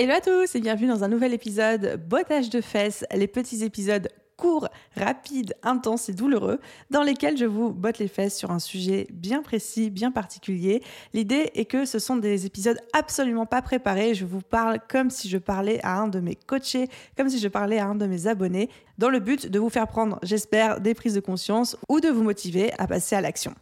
Hello à tous et bienvenue dans un nouvel épisode Bottage de fesses, les petits épisodes courts, rapides, intenses et douloureux dans lesquels je vous botte les fesses sur un sujet bien précis, bien particulier. L'idée est que ce sont des épisodes absolument pas préparés. Je vous parle comme si je parlais à un de mes coachés, comme si je parlais à un de mes abonnés, dans le but de vous faire prendre, j'espère, des prises de conscience ou de vous motiver à passer à l'action.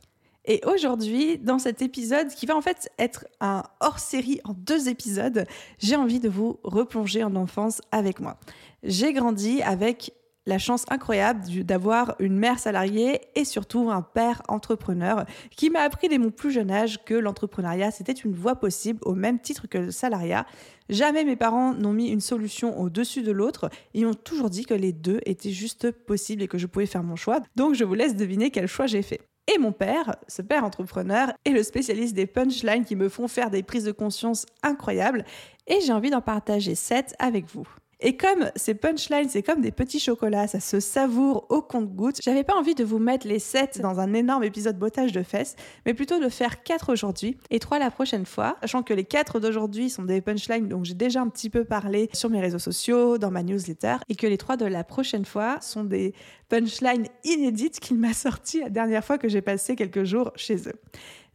Et aujourd'hui, dans cet épisode, qui va en fait être un hors-série en deux épisodes, j'ai envie de vous replonger en enfance avec moi. J'ai grandi avec la chance incroyable d'avoir une mère salariée et surtout un père entrepreneur qui m'a appris dès mon plus jeune âge que l'entrepreneuriat c'était une voie possible au même titre que le salariat. Jamais mes parents n'ont mis une solution au-dessus de l'autre. Ils ont toujours dit que les deux étaient juste possibles et que je pouvais faire mon choix. Donc je vous laisse deviner quel choix j'ai fait. Et mon père, ce père entrepreneur, est le spécialiste des punchlines qui me font faire des prises de conscience incroyables et j'ai envie d'en partager 7 avec vous. Et comme ces punchlines, c'est comme des petits chocolats, ça se savoure au compte-gouttes, j'avais pas envie de vous mettre les 7 dans un énorme épisode bottage de fesses, mais plutôt de faire 4 aujourd'hui et 3 la prochaine fois, sachant que les 4 d'aujourd'hui sont des punchlines dont j'ai déjà un petit peu parlé sur mes réseaux sociaux, dans ma newsletter, et que les 3 de la prochaine fois sont des punchlines inédites qu'il m'a sorties la dernière fois que j'ai passé quelques jours chez eux.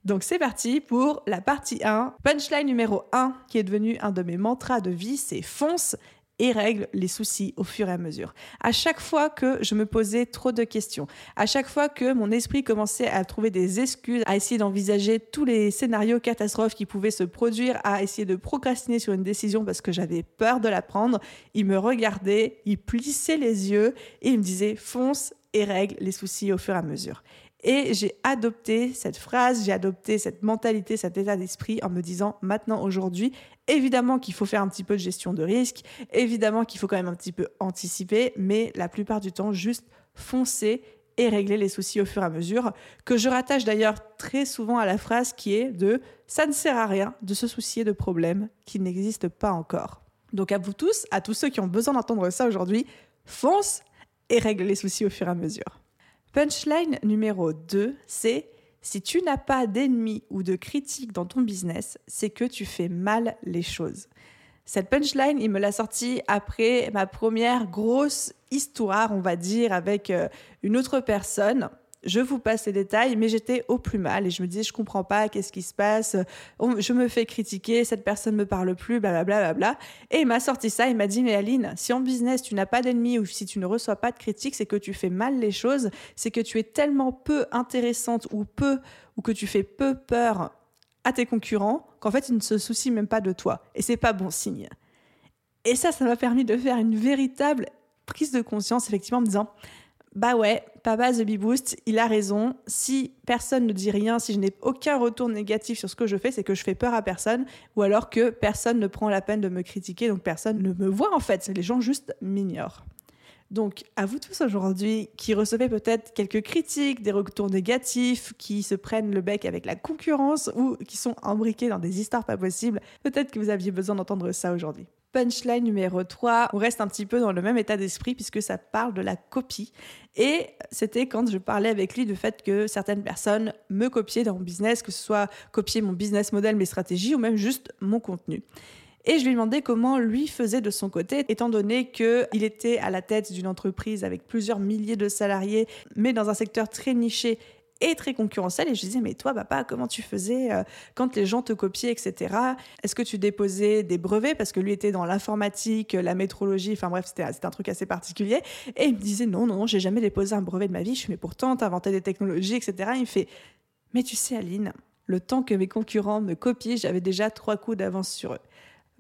Donc c'est parti pour la partie 1. Punchline numéro 1 qui est devenu un de mes mantras de vie, c'est fonce et règle les soucis au fur et à mesure. À chaque fois que je me posais trop de questions, à chaque fois que mon esprit commençait à trouver des excuses, à essayer d'envisager tous les scénarios catastrophes qui pouvaient se produire, à essayer de procrastiner sur une décision parce que j'avais peur de la prendre, il me regardait, il plissait les yeux et il me disait fonce et règle les soucis au fur et à mesure. Et j'ai adopté cette phrase, j'ai adopté cette mentalité, cet état d'esprit en me disant maintenant, aujourd'hui, évidemment qu'il faut faire un petit peu de gestion de risque, évidemment qu'il faut quand même un petit peu anticiper, mais la plupart du temps, juste foncer et régler les soucis au fur et à mesure, que je rattache d'ailleurs très souvent à la phrase qui est de ça ne sert à rien de se soucier de problèmes qui n'existent pas encore. Donc à vous tous, à tous ceux qui ont besoin d'entendre ça aujourd'hui, fonce et règle les soucis au fur et à mesure. Punchline numéro 2, c'est si tu n'as pas d'ennemis ou de critiques dans ton business, c'est que tu fais mal les choses. Cette punchline, il me l'a sortie après ma première grosse histoire, on va dire, avec euh, une autre personne je vous passe les détails, mais j'étais au plus mal et je me disais, je comprends pas, qu'est-ce qui se passe, je me fais critiquer, cette personne me parle plus, blablabla. Bla. Et il m'a sorti ça, il m'a dit, mais Aline, si en business tu n'as pas d'ennemis ou si tu ne reçois pas de critiques, c'est que tu fais mal les choses, c'est que tu es tellement peu intéressante ou peu, ou que tu fais peu peur à tes concurrents qu'en fait ils ne se soucient même pas de toi. Et c'est pas bon signe. Et ça, ça m'a permis de faire une véritable prise de conscience, effectivement, en me disant, bah ouais, Papa The Bee Boost, il a raison. Si personne ne dit rien, si je n'ai aucun retour négatif sur ce que je fais, c'est que je fais peur à personne, ou alors que personne ne prend la peine de me critiquer, donc personne ne me voit en fait. Les gens juste m'ignorent. Donc, à vous tous aujourd'hui qui recevez peut-être quelques critiques, des retours négatifs, qui se prennent le bec avec la concurrence ou qui sont embriqués dans des histoires pas possibles, peut-être que vous aviez besoin d'entendre ça aujourd'hui. Punchline numéro 3, on reste un petit peu dans le même état d'esprit puisque ça parle de la copie. Et c'était quand je parlais avec lui du fait que certaines personnes me copiaient dans mon business, que ce soit copier mon business model, mes stratégies ou même juste mon contenu. Et je lui ai demandé comment lui faisait de son côté, étant donné qu'il était à la tête d'une entreprise avec plusieurs milliers de salariés, mais dans un secteur très niché et très concurrentiel. Et je disais, mais toi, papa, comment tu faisais euh, quand les gens te copiaient, etc. Est-ce que tu déposais des brevets? Parce que lui était dans l'informatique, la métrologie, enfin bref, c'était un truc assez particulier. Et il me disait, non, non, non, j'ai jamais déposé un brevet de ma vie. Je suis, mais pourtant, inventé des technologies, etc. Il me fait, mais tu sais, Aline, le temps que mes concurrents me copient, j'avais déjà trois coups d'avance sur eux.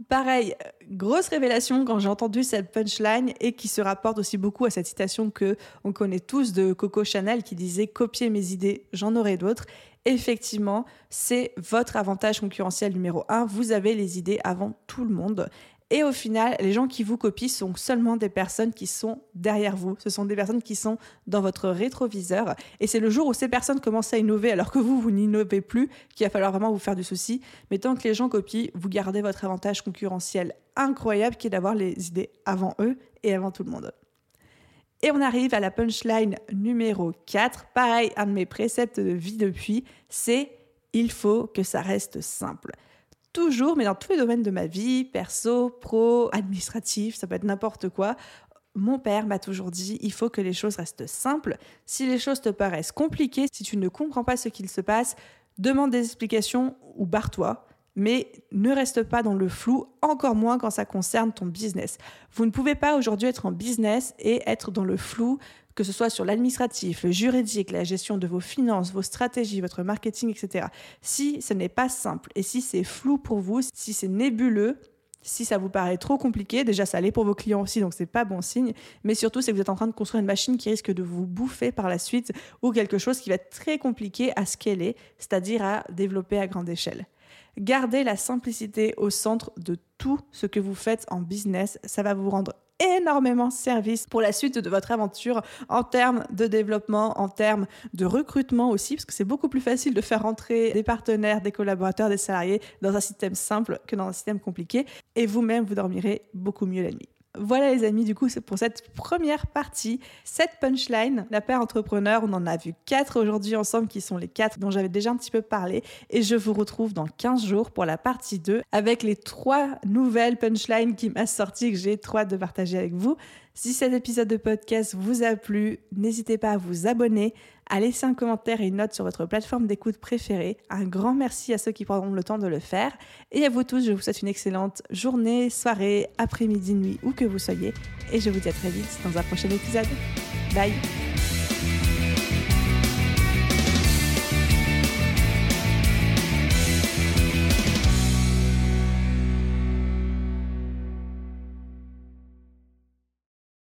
Pareil, grosse révélation quand j'ai entendu cette punchline et qui se rapporte aussi beaucoup à cette citation que on connaît tous de Coco Chanel qui disait copier mes idées, j'en aurai d'autres. Effectivement, c'est votre avantage concurrentiel numéro un. Vous avez les idées avant tout le monde. Et au final, les gens qui vous copient sont seulement des personnes qui sont derrière vous. Ce sont des personnes qui sont dans votre rétroviseur. Et c'est le jour où ces personnes commencent à innover alors que vous, vous n'innovez plus, qu'il va falloir vraiment vous faire du souci. Mais tant que les gens copient, vous gardez votre avantage concurrentiel incroyable qui est d'avoir les idées avant eux et avant tout le monde. Et on arrive à la punchline numéro 4. Pareil, un de mes préceptes de vie depuis, c'est il faut que ça reste simple toujours, mais dans tous les domaines de ma vie, perso, pro, administratif, ça peut être n'importe quoi, mon père m'a toujours dit, il faut que les choses restent simples. Si les choses te paraissent compliquées, si tu ne comprends pas ce qu'il se passe, demande des explications ou barre-toi. Mais ne reste pas dans le flou, encore moins quand ça concerne ton business. Vous ne pouvez pas aujourd'hui être en business et être dans le flou que ce soit sur l'administratif, le juridique, la gestion de vos finances, vos stratégies, votre marketing, etc. Si ce n'est pas simple et si c'est flou pour vous, si c'est nébuleux, si ça vous paraît trop compliqué, déjà ça l'est pour vos clients aussi, donc c'est pas bon signe. Mais surtout, c'est que vous êtes en train de construire une machine qui risque de vous bouffer par la suite ou quelque chose qui va être très compliqué à scaler, c'est-à-dire à développer à grande échelle. Gardez la simplicité au centre de tout ce que vous faites en business. Ça va vous rendre énormément service pour la suite de votre aventure en termes de développement, en termes de recrutement aussi, parce que c'est beaucoup plus facile de faire entrer des partenaires, des collaborateurs, des salariés dans un système simple que dans un système compliqué. Et vous-même, vous dormirez beaucoup mieux la nuit. Voilà les amis, du coup c'est pour cette première partie, cette punchline, la paire entrepreneur, on en a vu quatre aujourd'hui ensemble qui sont les quatre dont j'avais déjà un petit peu parlé et je vous retrouve dans 15 jours pour la partie 2 avec les trois nouvelles punchlines qui m'a sorti que j'ai hâte de partager avec vous. Si cet épisode de podcast vous a plu, n'hésitez pas à vous abonner, à laisser un commentaire et une note sur votre plateforme d'écoute préférée. Un grand merci à ceux qui prendront le temps de le faire. Et à vous tous, je vous souhaite une excellente journée, soirée, après-midi, nuit, où que vous soyez. Et je vous dis à très vite dans un prochain épisode. Bye